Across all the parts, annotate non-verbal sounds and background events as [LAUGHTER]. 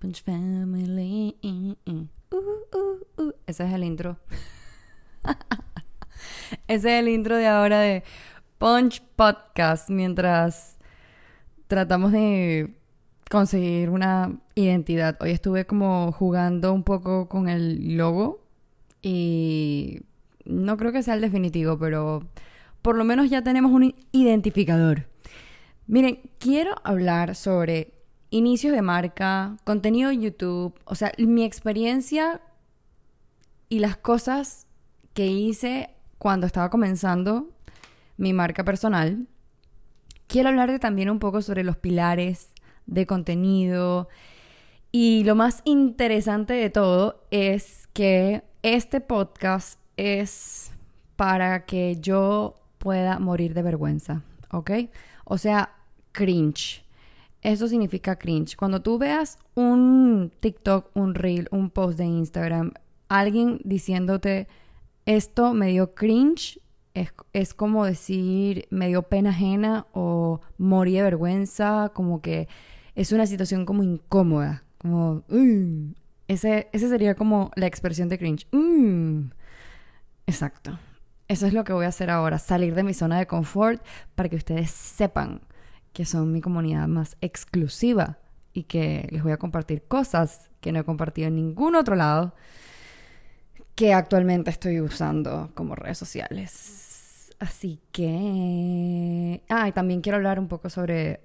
punch family. Uh, uh, uh. Ese es el intro. [LAUGHS] Ese es el intro de ahora de Punch Podcast mientras tratamos de conseguir una identidad. Hoy estuve como jugando un poco con el logo y no creo que sea el definitivo, pero por lo menos ya tenemos un identificador. Miren, quiero hablar sobre inicios de marca, contenido de YouTube, o sea, mi experiencia y las cosas que hice cuando estaba comenzando mi marca personal. Quiero hablarte también un poco sobre los pilares de contenido. Y lo más interesante de todo es que este podcast es para que yo pueda morir de vergüenza, ¿ok? O sea, cringe. Eso significa cringe. Cuando tú veas un TikTok, un reel, un post de Instagram, alguien diciéndote esto me dio cringe, es, es, como decir me dio pena ajena o morí de vergüenza, como que es una situación como incómoda, como... Ese, ese sería como la expresión de cringe. Exacto. Eso es lo que voy a hacer ahora, salir de mi zona de confort para que ustedes sepan que son mi comunidad más exclusiva y que les voy a compartir cosas que no he compartido en ningún otro lado que actualmente estoy usando como redes sociales. Así que... Ah, y también quiero hablar un poco sobre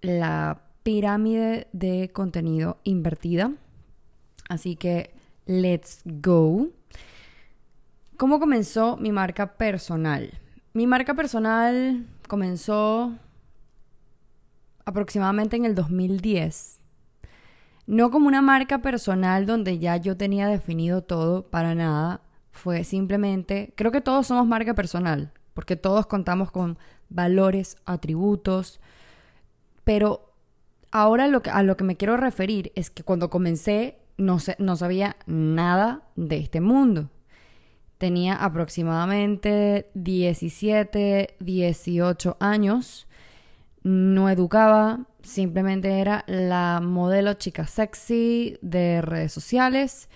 la pirámide de contenido invertida. Así que, let's go. ¿Cómo comenzó mi marca personal? Mi marca personal comenzó aproximadamente en el 2010. No como una marca personal donde ya yo tenía definido todo, para nada. Fue simplemente, creo que todos somos marca personal, porque todos contamos con valores, atributos, pero ahora lo que, a lo que me quiero referir es que cuando comencé no, no sabía nada de este mundo. Tenía aproximadamente 17, 18 años. No educaba, simplemente era la modelo chica sexy de redes sociales.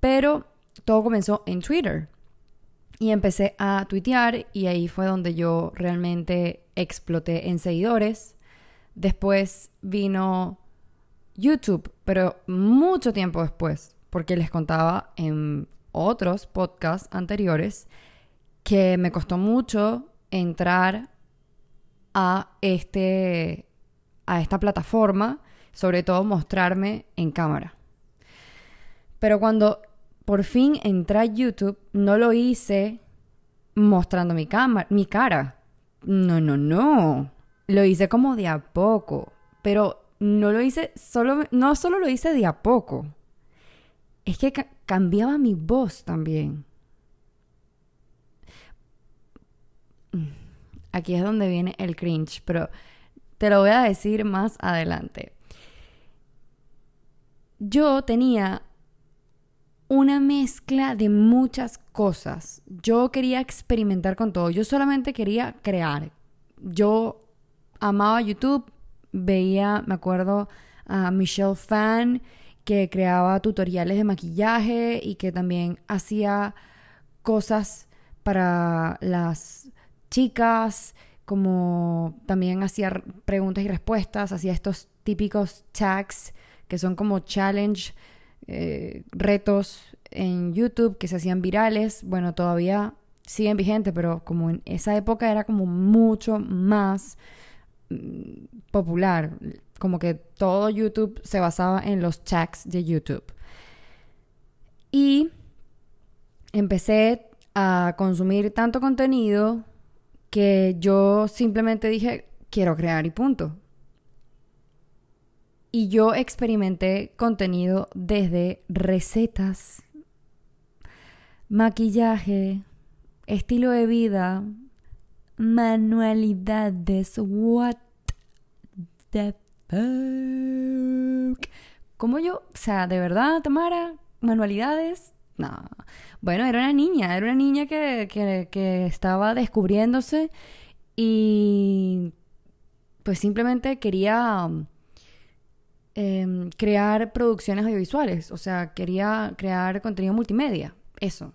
Pero todo comenzó en Twitter. Y empecé a tuitear y ahí fue donde yo realmente exploté en seguidores. Después vino YouTube, pero mucho tiempo después, porque les contaba en otros podcasts anteriores que me costó mucho entrar a este a esta plataforma, sobre todo mostrarme en cámara. Pero cuando por fin entré a YouTube, no lo hice mostrando mi cámara, mi cara. No, no, no. Lo hice como de a poco, pero no lo hice solo no solo lo hice de a poco es que cambiaba mi voz también. Mm, aquí es donde viene el cringe, pero te lo voy a decir más adelante. Yo tenía una mezcla de muchas cosas. Yo quería experimentar con todo. Yo solamente quería crear. Yo amaba YouTube, veía, me acuerdo, a Michelle Fan que creaba tutoriales de maquillaje y que también hacía cosas para las chicas, como también hacía preguntas y respuestas, hacía estos típicos tags que son como challenge, eh, retos en YouTube que se hacían virales. Bueno, todavía siguen vigentes, pero como en esa época era como mucho más mm, popular como que todo YouTube se basaba en los chats de YouTube. Y empecé a consumir tanto contenido que yo simplemente dije, quiero crear y punto. Y yo experimenté contenido desde recetas, maquillaje, estilo de vida, manualidades, what the ¿Cómo yo? O sea, ¿de verdad, Tamara? ¿Manualidades? No. Bueno, era una niña, era una niña que, que, que estaba descubriéndose Y pues simplemente quería em, crear producciones audiovisuales, o sea, quería crear contenido multimedia, eso.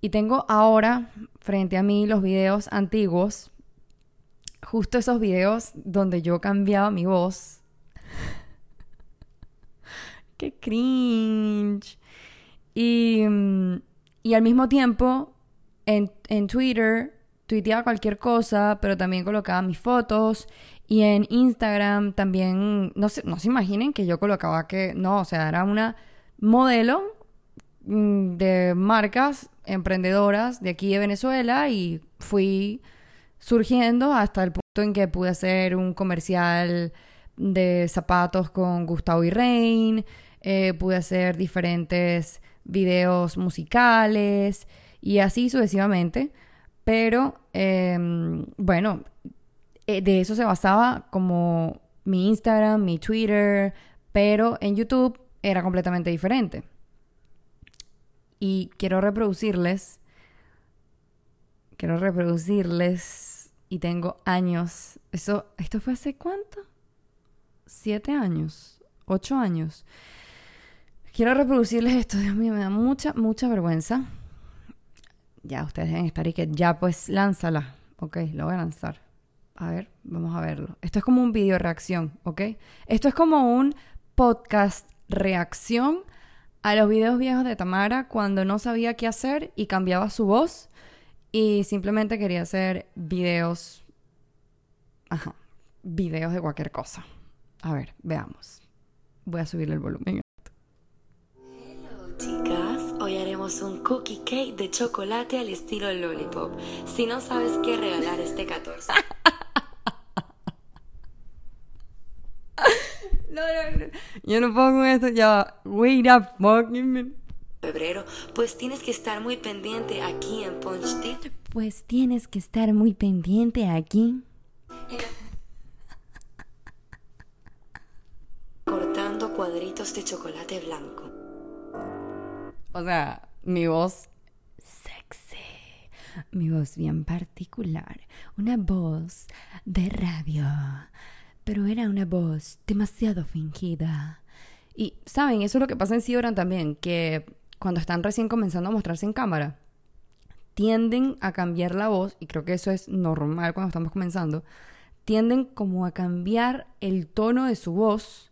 Y tengo ahora frente a mí los videos antiguos, justo esos videos donde yo cambiaba mi voz. [LAUGHS] ¡Qué cringe! Y, mm, y al mismo tiempo, en, en Twitter, tuiteaba cualquier cosa, pero también colocaba mis fotos. Y en Instagram también, no se, no se imaginen que yo colocaba que, no, o sea, era una modelo mm, de marcas emprendedoras de aquí de Venezuela y fui surgiendo hasta el punto en que pude hacer un comercial de zapatos con Gustavo y Rain, eh, pude hacer diferentes videos musicales y así sucesivamente. Pero em, bueno, eh, de eso se basaba como mi Instagram, mi Twitter, pero en YouTube era completamente diferente. Y quiero reproducirles, quiero reproducirles y tengo años. Eso, ¿esto fue hace cuánto? Siete años, ocho años. Quiero reproducirles esto, Dios mío, me da mucha, mucha vergüenza. Ya ustedes deben estar y que ya pues lánzala. Ok, lo voy a lanzar. A ver, vamos a verlo. Esto es como un video reacción, ¿ok? Esto es como un podcast reacción a los videos viejos de Tamara cuando no sabía qué hacer y cambiaba su voz y simplemente quería hacer videos. Ajá, videos de cualquier cosa. A ver, veamos. Voy a subirle el volumen. Hoy haremos un cookie cake de chocolate al estilo lollipop. Si no sabes qué regalar este 14. [LAUGHS] No, no, no. Yo no pongo esto. Ya, wait a fucking minute. Febrero, pues tienes que estar muy pendiente aquí en Punch Tea. Pues tienes que estar muy pendiente aquí. Cortando cuadritos de chocolate blanco. O sea, mi voz sexy. Mi voz bien particular. Una voz de radio. Pero era una voz demasiado fingida. Y, ¿saben? Eso es lo que pasa en Sioran también. Que cuando están recién comenzando a mostrarse en cámara, tienden a cambiar la voz. Y creo que eso es normal cuando estamos comenzando. Tienden como a cambiar el tono de su voz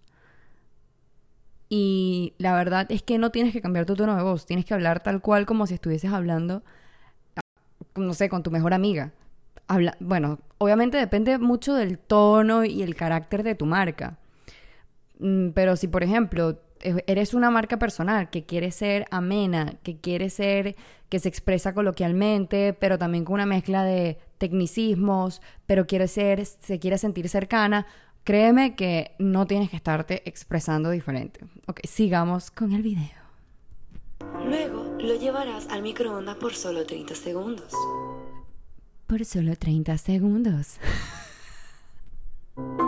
y la verdad es que no tienes que cambiar tu tono de voz, tienes que hablar tal cual como si estuvieses hablando, no sé, con tu mejor amiga. Habla bueno, obviamente depende mucho del tono y el carácter de tu marca. Mm, pero si, por ejemplo, eres una marca personal que quiere ser amena, que quiere ser, que se expresa coloquialmente, pero también con una mezcla de tecnicismos, pero quiere ser, se quiere sentir cercana, Créeme que no tienes que estarte expresando diferente. Ok, sigamos con el video. Luego lo llevarás al microondas por solo 30 segundos. Por solo 30 segundos. [LAUGHS]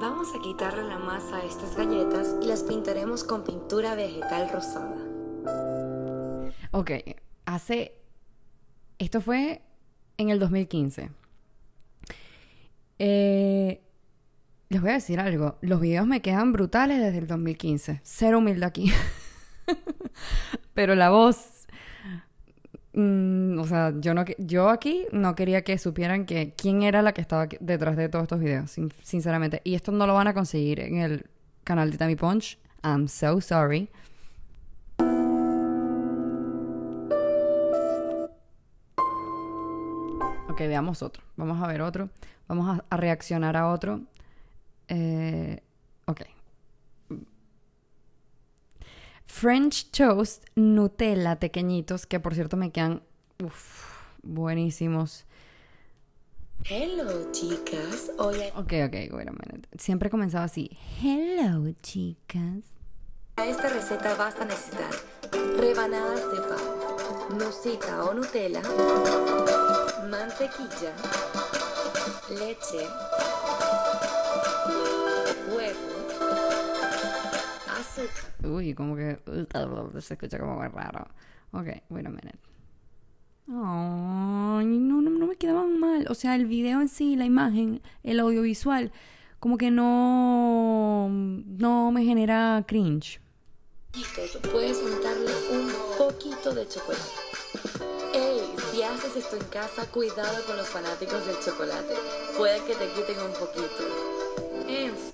Vamos a quitarle la masa a estas galletas y las pintaremos con pintura vegetal rosada. Ok, hace... Esto fue en el 2015. Eh, les voy a decir algo. Los videos me quedan brutales desde el 2015. Cero humilde aquí. [LAUGHS] Pero la voz. Mm, o sea, yo, no, yo aquí no quería que supieran que quién era la que estaba detrás de todos estos videos, sinceramente. Y esto no lo van a conseguir en el canal de Tammy Punch. I'm so sorry. Ok, veamos otro. Vamos a ver otro. Vamos a, reaccionar a otro. Eh, ok. French toast Nutella pequeñitos, que por cierto me quedan buenísimos. Hello, chicas. Oye. Ok, ok, bueno, Siempre comenzaba así. Hello, chicas. A esta receta vas a necesitar rebanadas de pan, nucita o Nutella, mantequilla, leche, huevo, Uy, como que se escucha como muy raro. Ok, wait a minute. visual, o sea, el video en sí, la imagen, el audiovisual, como que no, no me genera cringe. Puedes untarle un poquito de chocolate. Ey, si haces esto en casa, cuidado con los fanáticos del chocolate. Puede que te quiten un poquito.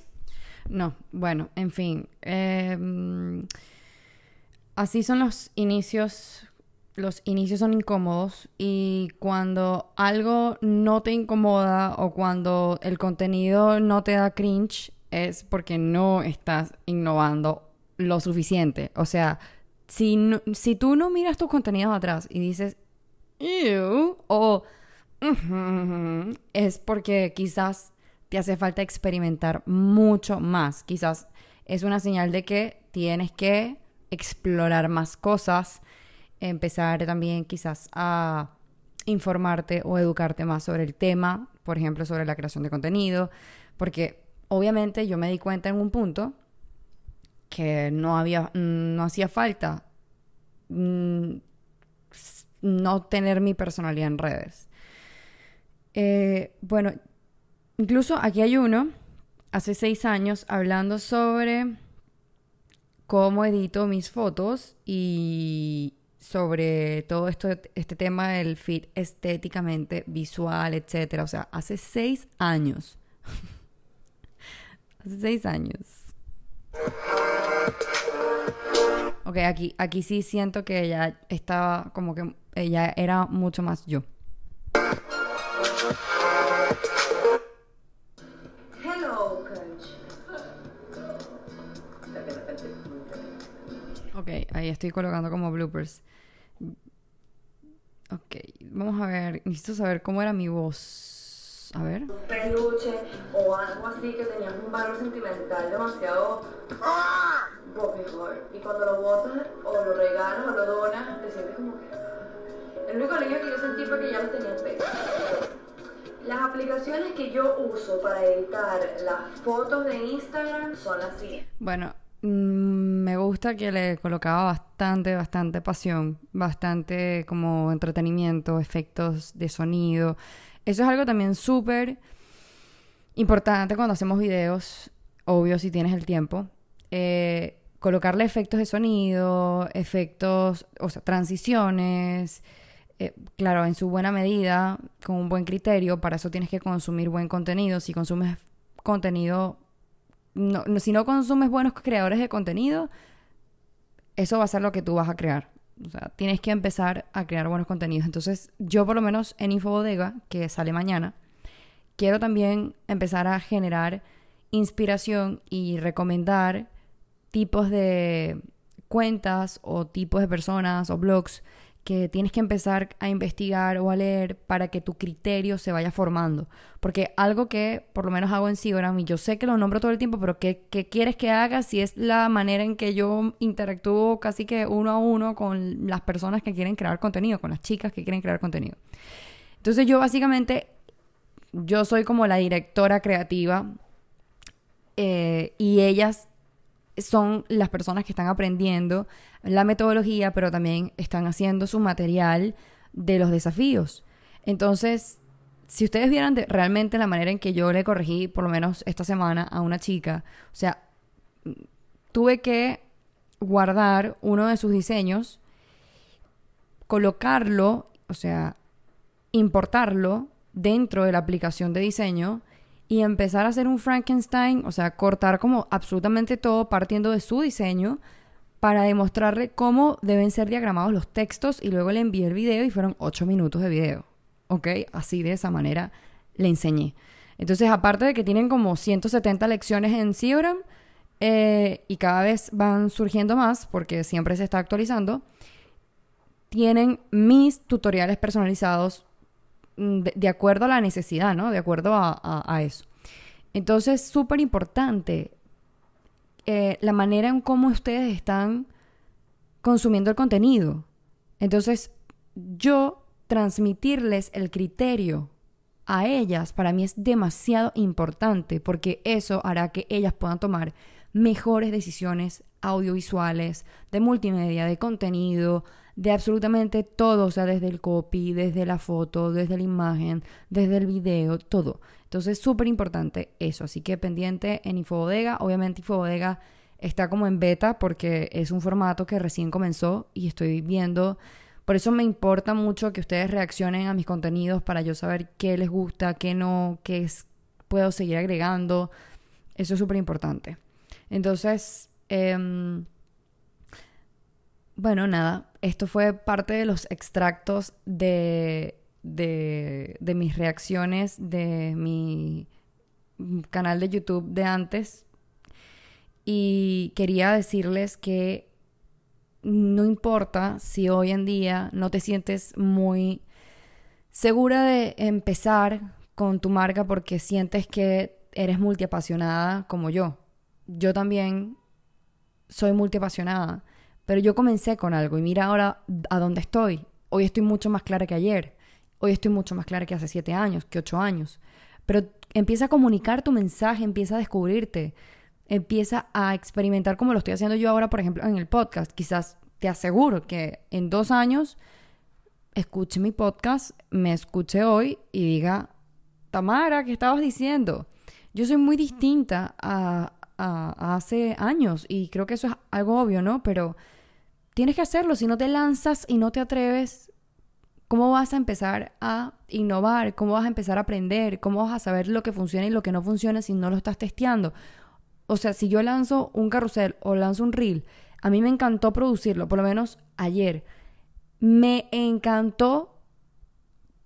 No, bueno, en fin. Em, así son los inicios. Los inicios son incómodos y cuando algo no te incomoda o cuando el contenido no te da cringe es porque no estás innovando lo suficiente. O sea, si, si tú no miras tus contenidos atrás y dices, Ew, o es porque quizás te hace falta experimentar mucho más. Quizás es una señal de que tienes que explorar más cosas, empezar también quizás a informarte o educarte más sobre el tema, por ejemplo, sobre la creación de contenido, porque obviamente yo me di cuenta en un punto que no había, no hacía falta mm, no tener mi personalidad en redes. Eh, bueno, incluso aquí hay uno, hace seis años, hablando sobre cómo edito mis fotos y sobre todo esto, este tema del fit estéticamente visual, etcétera. O sea, hace seis años. [LAUGHS] hace seis años. Ok, aquí, aquí sí siento que ella estaba como que ella era mucho más yo. Ok, ahí estoy colocando como bloopers. Ok, vamos a ver. Necesito saber cómo era mi voz. A ver. Peluche o algo así que tenías un valor sentimental demasiado mejor. Y cuando lo botas o lo regalas o lo donas, te sientes como que... El único alivio que yo sentí fue que ya lo tenía peso. Las aplicaciones que yo uso para editar las fotos de Instagram son las siguientes. Bueno, me gusta que le colocaba bastante, bastante pasión, bastante como entretenimiento, efectos de sonido. Eso es algo también súper importante cuando hacemos videos, obvio si tienes el tiempo. Eh, colocarle efectos de sonido, efectos, o sea, transiciones, eh, claro, en su buena medida, con un buen criterio, para eso tienes que consumir buen contenido. Si consumes contenido, si no consumes buenos creadores de contenido, eso va a ser lo que tú vas a crear. O sea, tienes que empezar a crear buenos contenidos. Entonces, yo por lo menos en Infobodega, que sale mañana, quiero también empezar a generar inspiración y recomendar tipos de cuentas o tipos de personas o blogs que tienes que empezar a investigar o a leer para que tu criterio se vaya formando. Porque algo que por lo menos hago en Instagram, y yo sé que lo nombro todo el tiempo, pero ¿qué, ¿qué, quieres que haga si es la manera en que yo interactúo casi que uno a uno con las personas que quieren crear contenido, con las chicas que quieren crear contenido? Entonces yo básicamente, yo soy como la directora creativa eh, y ellas son las personas que están aprendiendo la metodología, pero también están haciendo su material de los desafíos. Entonces, si ustedes vieran realmente la manera en que yo le corregí, por lo menos esta semana, a una chica, o sea, tuve que guardar uno de sus diseños, colocarlo, o sea, importarlo dentro de la aplicación de diseño y empezar a hacer un Frankenstein, o sea, cortar como absolutamente todo partiendo de su diseño para demostrarle cómo deben ser diagramados los textos y luego le envié el video y fueron 8 minutos de video. ¿Ok? Así de esa manera le enseñé. Entonces, aparte de que tienen como 170 lecciones en Seogram eh, y cada vez van surgiendo más porque siempre se está actualizando, tienen mis tutoriales personalizados Mm, de, acuerdo a la necesidad, ¿no? De acuerdo a, eso. Entonces, súper importante eh, la manera en cómo ustedes están consumiendo el contenido. Entonces, yo transmitirles el criterio a ellas para mí es demasiado importante porque eso hará que ellas puedan tomar mejores decisiones audiovisuales, de multimedia, de contenido, de absolutamente todo, o sea, desde el copy, desde la foto, desde la imagen, desde el video, todo. Entonces, súper importante eso. Así que pendiente en Infobodega. Obviamente, Infobodega está como en beta porque es un formato que recién comenzó y estoy viendo. Por eso me importa mucho que ustedes reaccionen a mis contenidos para yo saber qué les gusta, qué no, qué puedo seguir agregando. Eso es súper importante. Entonces, em, bueno, nada, esto fue parte de los extractos de, de, de mis reacciones de mi canal de YouTube de antes. Y quería decirles que no importa si hoy en día no te sientes muy segura de empezar con tu marca porque sientes que eres multiapasionada como yo. Yo también soy multiapasionada pero yo comencé con algo y mira ahora a dónde estoy. Hoy estoy mucho más clara que ayer. Hoy estoy mucho más clara que hace siete años, que ocho años. Pero empieza a comunicar tu mensaje, empieza a descubrirte, empieza a experimentar como lo estoy haciendo yo ahora, por ejemplo, en el podcast. Quizás te aseguro que en dos años escuche mi podcast, me escuche hoy y diga, Tamara, ¿qué estabas diciendo? Yo soy muy distinta a, a hace años y creo que eso es algo obvio, ¿no? Pero tienes que hacerlo. Si no te lanzas y no te atreves, ¿cómo vas a empezar a innovar? ¿Cómo vas a empezar a aprender? ¿Cómo vas a saber lo que funciona y lo que no funciona si no lo estás testeando? O sea, si yo lanzo un carrusel o lanzo un reel, a mí me encantó producirlo, por lo menos ayer. Me encantó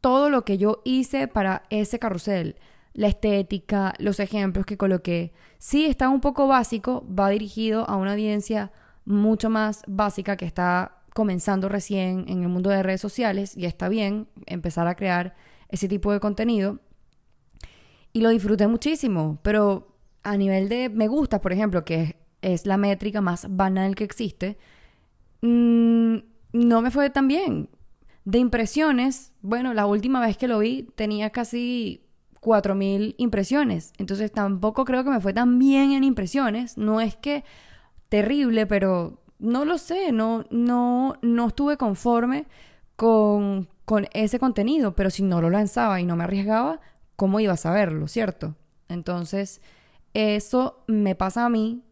todo lo que yo hice para ese carrusel. La estética, los ejemplos que coloqué. Sí, está un poco básico, va dirigido a una audiencia mucho más básica que está comenzando recién en el mundo de redes sociales y está bien empezar a crear ese tipo de contenido. Y lo disfruté muchísimo, pero a nivel de me gusta, por ejemplo, que es, la métrica más banal que existe, mm, no me fue tan bien. De impresiones, bueno, la última vez que lo vi tenía casi 4.000 impresiones, entonces tampoco creo que me fue tan bien en impresiones, no es que terrible, pero no lo sé, no, no, no estuve conforme con, con ese contenido, pero si no lo lanzaba y no me arriesgaba, ¿cómo iba a saberlo, cierto? Entonces, eso me pasa a mí,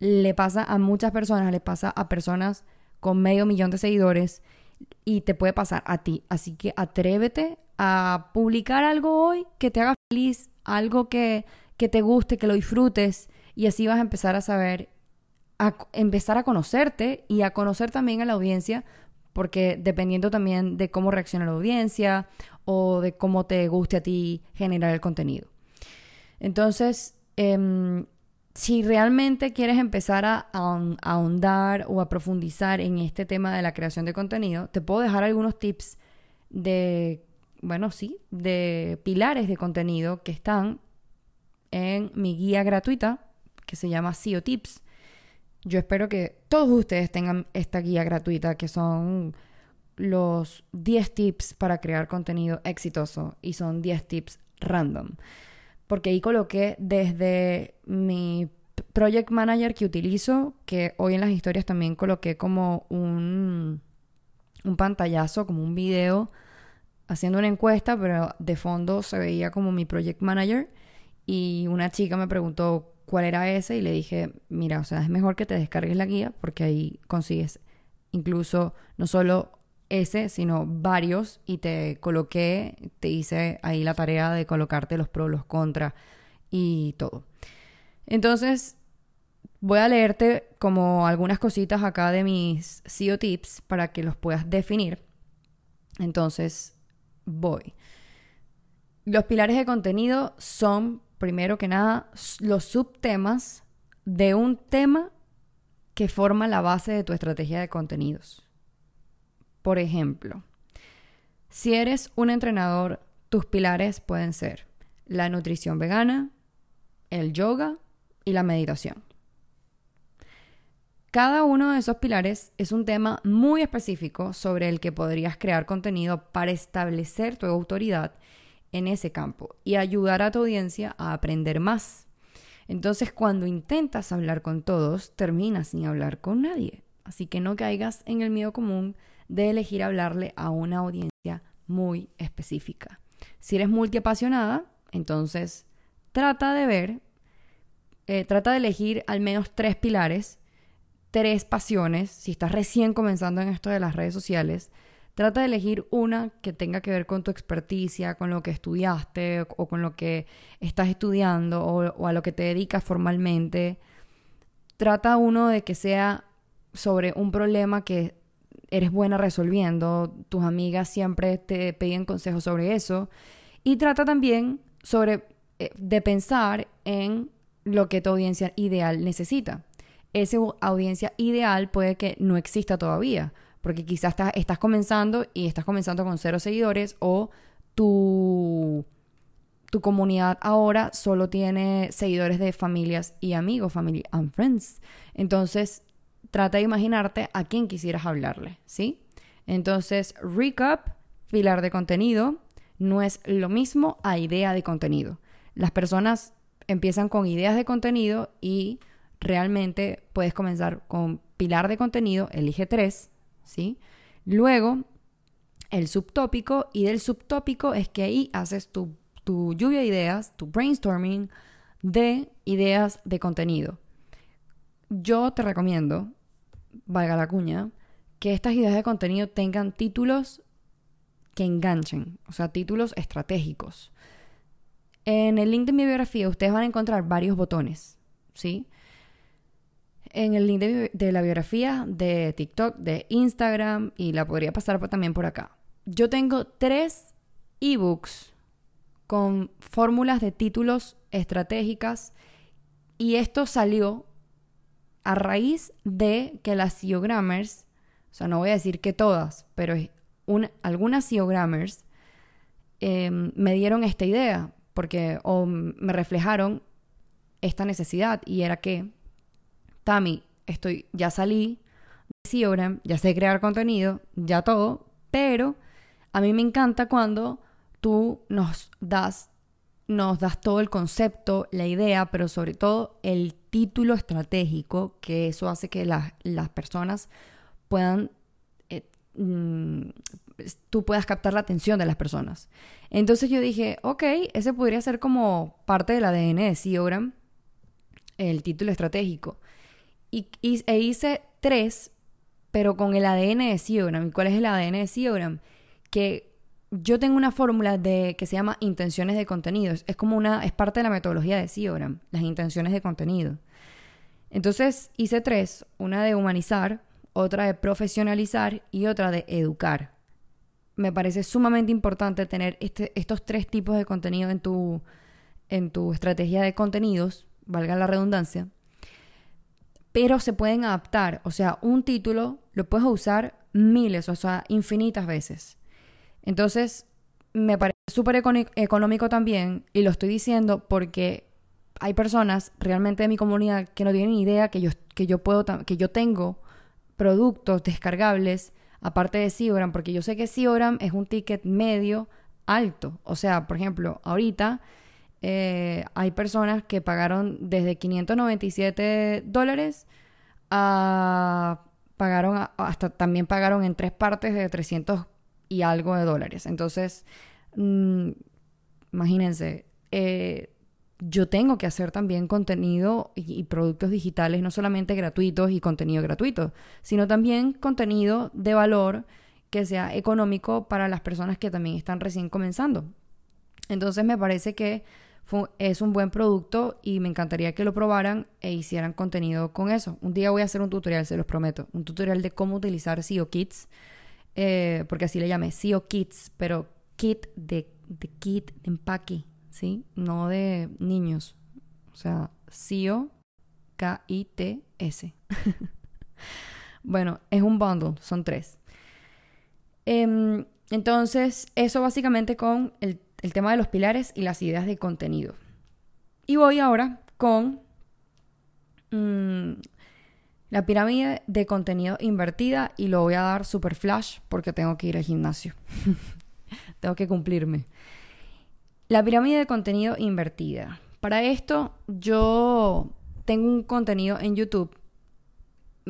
le pasa a muchas personas, le pasa a personas con medio millón de seguidores y te puede pasar a ti. Así que atrévete a publicar algo hoy que te haga feliz, algo que, que te guste, que lo disfrutes y así vas a empezar a saber a empezar a conocerte y a conocer también a la audiencia, porque dependiendo también de cómo reacciona la audiencia o de cómo te guste a ti generar el contenido. Entonces, em, si realmente quieres empezar a, ahondar o a profundizar en este tema de la creación de contenido, te puedo dejar algunos tips de, bueno, sí, de pilares de contenido que están en mi guía gratuita que se llama SEO Tips yo espero que todos ustedes tengan esta guía gratuita que son los 10 tips para crear contenido exitoso y son 10 tips random. Porque ahí coloqué desde mi project manager que utilizo, que hoy en las historias también coloqué como un, un pantallazo, como un video haciendo una encuesta, pero de fondo se veía como mi project manager y una chica me preguntó cuál era ese y le dije, mira, o sea, es mejor que te descargues la guía porque ahí consigues incluso no solo ese, sino varios y te coloqué, te hice ahí la tarea de colocarte los pros, los contras y todo. Entonces, voy a leerte como algunas cositas acá de mis SEO tips para que los puedas definir. Entonces, voy. Los pilares de contenido son primero que nada, los subtemas de un tema que forma la base de tu estrategia de contenidos. Por ejemplo, si eres un entrenador, tus pilares pueden ser la nutrición vegana, el yoga y la meditación. Cada uno de esos pilares es un tema muy específico sobre el que podrías crear contenido para establecer tu autoridad en ese campo y ayudar a tu audiencia a aprender más. Entonces, cuando intentas hablar con todos, terminas sin hablar con nadie. Así que no caigas en el miedo común de elegir hablarle a una audiencia muy específica. Si eres multiapasionada, entonces trata de ver, eh, trata de elegir al menos tres pilares, tres pasiones, si estás recién comenzando en esto de las redes sociales, Trata de elegir una que tenga que ver con tu experticia, con lo que estudiaste o con lo que estás estudiando o, a lo que te dedicas formalmente. Trata uno de que sea sobre un problema que eres buena resolviendo. Tus amigas siempre te piden consejos sobre eso. Y trata también sobre eh, de pensar en lo que tu audiencia ideal necesita. Esa audiencia ideal puede que no exista todavía porque quizás estás, comenzando y estás comenzando con cero seguidores o tu, tu comunidad ahora solo tiene seguidores de familias y amigos, family and friends. Entonces, trata de imaginarte a quién quisieras hablarle, ¿sí? Entonces, recap, pilar de contenido, no es lo mismo a idea de contenido. Las personas empiezan con ideas de contenido y realmente puedes comenzar con pilar de contenido, elige tres, ¿sí? Luego, el subtópico, y del subtópico es que ahí haces tu, tu lluvia de ideas, tu brainstorming de ideas de contenido. Yo te recomiendo, valga la cuña, que estas ideas de contenido tengan títulos que enganchen, o sea, títulos estratégicos. En el link de mi biografía ustedes van a encontrar varios botones, ¿sí? En el link de, la biografía de TikTok, de Instagram y la podría pasar también por acá. Yo tengo tres ebooks con fórmulas de títulos estratégicas y esto salió a raíz de que las SEO Grammars, o sea, no voy a decir que todas, pero algunas SEO Grammars em, me dieron esta idea porque o me reflejaron esta necesidad y era que Tami, estoy, ya salí de Siogram, ya sé crear contenido, ya todo, pero a mí me encanta cuando tú nos das, nos das todo el concepto, la idea, pero sobre todo el título estratégico, que eso hace que las personas puedan, eh, mm, tú puedas captar la atención de las personas. Entonces yo dije, ok, ese podría ser como parte del ADN de Siogram, el título estratégico. Y, e hice tres, pero con el ADN de Siogram. ¿Y cuál es el ADN de Siogram? Que yo tengo una fórmula de que se llama intenciones de contenido. Es como una, es parte de la metodología de Siogram, las intenciones de contenido. Entonces hice tres, una de humanizar, otra de profesionalizar y otra de educar. Me parece sumamente importante tener este, estos tres tipos de contenido en tu, en tu estrategia de contenidos, valga la redundancia, pero se pueden adaptar. O sea, un título lo puedes usar miles, o sea, infinitas veces. Entonces, me parece súper económico también, y lo estoy diciendo porque hay personas realmente de mi comunidad que no tienen idea que yo, que yo puedo, que yo tengo productos descargables aparte de Siogram, porque yo sé que Siogram es un ticket medio alto. O sea, por ejemplo, ahorita eh, hay personas que pagaron desde 597 dólares a pagaron hasta también pagaron en tres partes de 300 y algo de dólares. Entonces, mm, imagínense, eh, yo tengo que hacer también contenido y, productos digitales, no solamente gratuitos y contenido gratuito, sino también contenido de valor que sea económico para las personas que también están recién comenzando. Entonces me parece que es un buen producto y me encantaría que lo probaran e hicieran contenido con eso. Un día voy a hacer un tutorial, se los prometo. Un tutorial de cómo utilizar SEO Kits, eh, porque así le llamé SEO Kits, pero kit de, de kit de empaque, ¿sí? No de niños. O sea, SEO K-I-T-S. [LAUGHS] bueno, es un bundle, son tres. Em, entonces, eso básicamente con el el tema de los pilares y las ideas de contenido. Y voy ahora con mm, la pirámide de contenido invertida y lo voy a dar super flash porque tengo que ir al gimnasio. [LAUGHS] tengo que cumplirme. La pirámide de contenido invertida. Para esto yo tengo un contenido en YouTube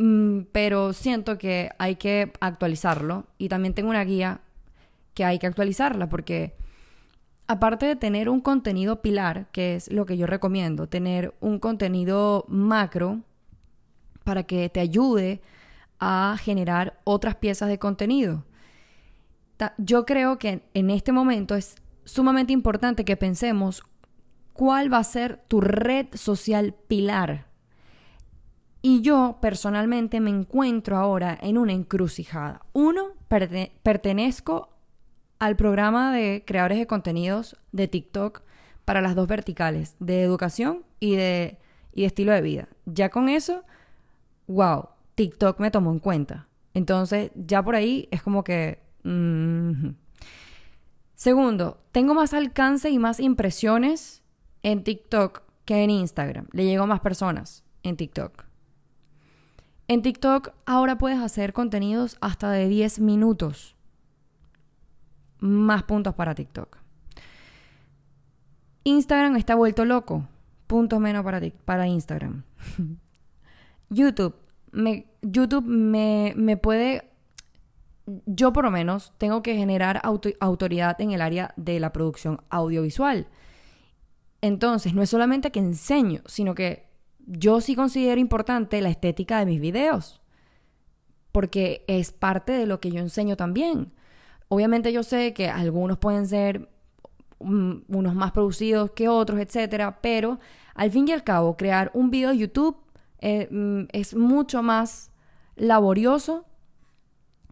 Mm, pero siento que hay que actualizarlo y también tengo una guía que hay que actualizarla porque aparte de tener un contenido pilar, que es lo que yo recomiendo, tener un contenido macro para que te ayude a generar otras piezas de contenido. Yo creo que en este momento es sumamente importante que pensemos cuál va a ser tu red social pilar. Y yo personalmente me encuentro ahora en una encrucijada. Uno, pertenezco al programa de creadores de contenidos de TikTok para las dos verticales, de educación y de, y estilo de vida. Ya con eso, wow, TikTok me tomó en cuenta. Entonces, ya por ahí es como que... Segundo, tengo más alcance y más impresiones en TikTok que en Instagram. Le llego a más personas en TikTok. En TikTok ahora puedes hacer contenidos hasta de 10 minutos. Más puntos para TikTok. Instagram está vuelto loco. Puntos menos para, para Instagram. [LAUGHS] YouTube me, YouTube me, me puede yo por lo menos tengo que generar autoridad en el área de la producción audiovisual. Entonces, no es solamente que enseño, sino que yo sí considero importante la estética de mis videos, porque es parte de lo que yo enseño también. Obviamente yo sé que algunos pueden ser mm, unos más producidos que otros, etcétera, pero al fin y al cabo, crear un video de YouTube eh, mm, es mucho más laborioso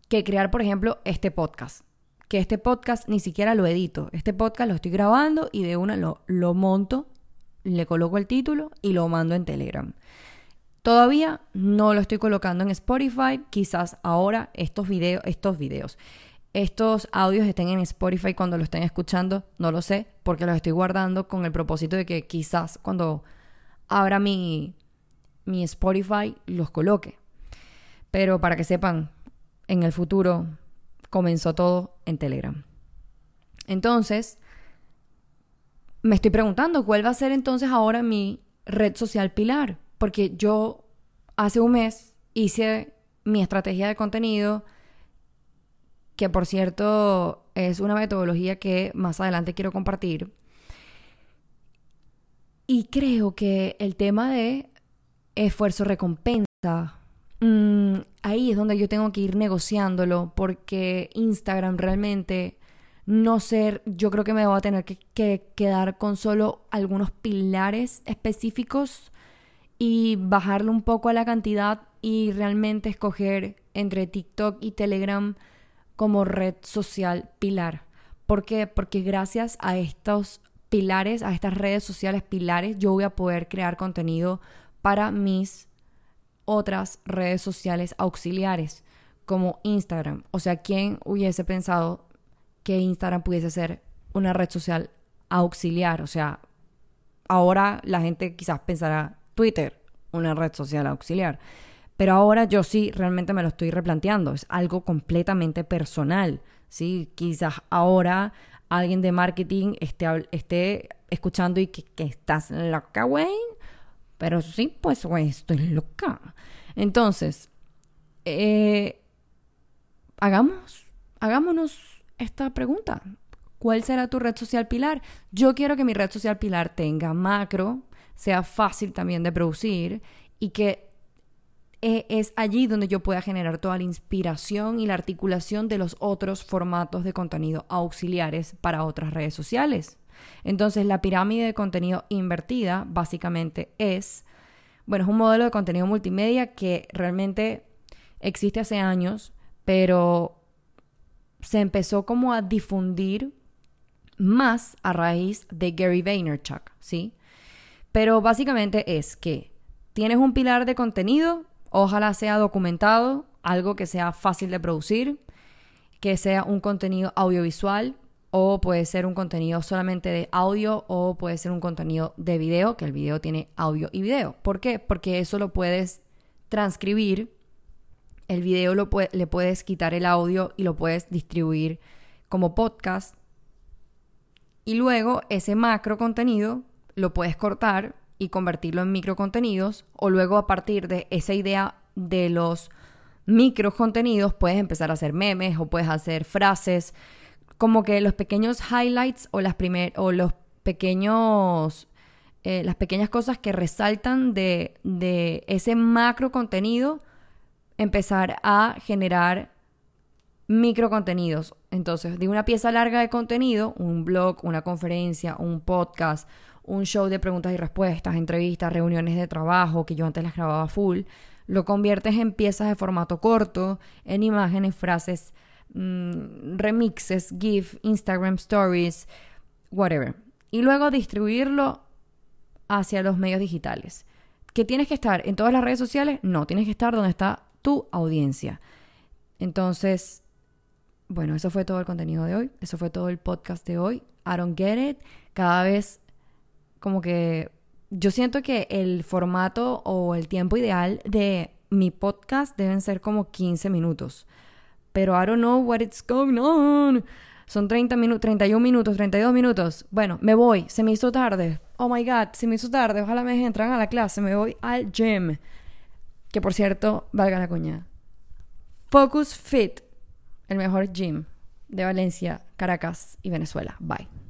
que crear, por ejemplo, este podcast. Que este podcast ni siquiera lo edito. Este podcast lo estoy grabando y de una lo, lo monto, le coloco el título y lo mando en Telegram. Todavía no lo estoy colocando en Spotify. Quizás ahora estos estos videos, estos audios estén en Spotify cuando lo estén escuchando. No lo sé, porque los estoy guardando con el propósito de que quizás cuando abra mi, mi Spotify los coloque. Pero para que sepan, en el futuro comenzó todo en Telegram. Entonces, me estoy preguntando cuál va a ser entonces ahora mi red social pilar. Porque yo hace un mes hice mi estrategia de contenido, que por cierto es una metodología que más adelante quiero compartir. Y creo que el tema de esfuerzo-recompensa, mm, ahí es donde yo tengo que ir negociándolo porque Instagram realmente no ser, yo creo que me voy a tener que, que quedar con solo algunos pilares específicos y bajarle un poco a la cantidad y realmente escoger entre TikTok y Telegram como red social pilar. ¿Por qué? Porque gracias a estos pilares, a estas redes sociales pilares, yo voy a poder crear contenido para mis otras redes sociales auxiliares como Instagram. O sea, ¿quién hubiese pensado que Instagram pudiese ser una red social auxiliar? O sea, ahora la gente quizás pensará Twitter, una red social auxiliar. Pero ahora yo sí realmente me lo estoy replanteando. Es algo completamente personal. ¿sí? Quizás ahora alguien de marketing esté, esté escuchando y que, que estás loca, Wayne. Pero sí, pues, güey, estoy loca. Entonces, eh, hagamos, hagámonos esta pregunta. ¿Cuál será tu red social pilar? Yo quiero que mi red social pilar tenga macro, sea fácil también de producir y que eh, es allí donde yo pueda generar toda la inspiración y la articulación de los otros formatos de contenido auxiliares para otras redes sociales. Entonces, la pirámide de contenido invertida básicamente es, bueno, es un modelo de contenido multimedia que realmente existe hace años, pero se empezó como a difundir más a raíz de Gary Vaynerchuk, ¿sí? Pero básicamente es que tienes un pilar de contenido, ojalá sea documentado, algo que sea fácil de producir, que sea un contenido audiovisual, o puede ser un contenido solamente de audio o puede ser un contenido de video, que el video tiene audio y video. ¿Por qué? Porque eso lo puedes transcribir, el video lo le puedes quitar el audio y lo puedes distribuir como podcast. Y luego ese macro contenido lo puedes cortar y convertirlo en micro contenidos o luego a partir de esa idea de los micro contenidos puedes empezar a hacer memes o puedes hacer frases, como que los pequeños highlights o las primer, o los pequeños eh, las pequeñas cosas que resaltan de, de ese macro contenido, empezar a generar micro contenidos. Entonces, de una pieza larga de contenido, un blog, una conferencia, un podcast, un show de preguntas y respuestas, entrevistas, reuniones de trabajo, que yo antes las grababa full, lo conviertes en piezas de formato corto, en imágenes, frases, mm, remixes, GIF, Instagram Stories, whatever. Y luego distribuirlo hacia los medios digitales. ¿Que tienes que estar en todas las redes sociales? No, tienes que estar donde está tu audiencia. Entonces, bueno, eso fue todo el contenido de hoy. Eso fue todo el podcast de hoy. I don't get it. Cada vez como que yo siento que el formato o el tiempo ideal de mi podcast deben ser como 15 minutos. Pero I don't know what it's going on. Son 30 minutos, 31 minutos, 32 minutos. Bueno, me voy. Se me hizo tarde. Oh my God, se me hizo tarde. Ojalá me entran a la clase. Me voy al gym. Que por cierto, valga la coña. Focus Fit, el mejor gym de Valencia, Caracas y Venezuela. Bye.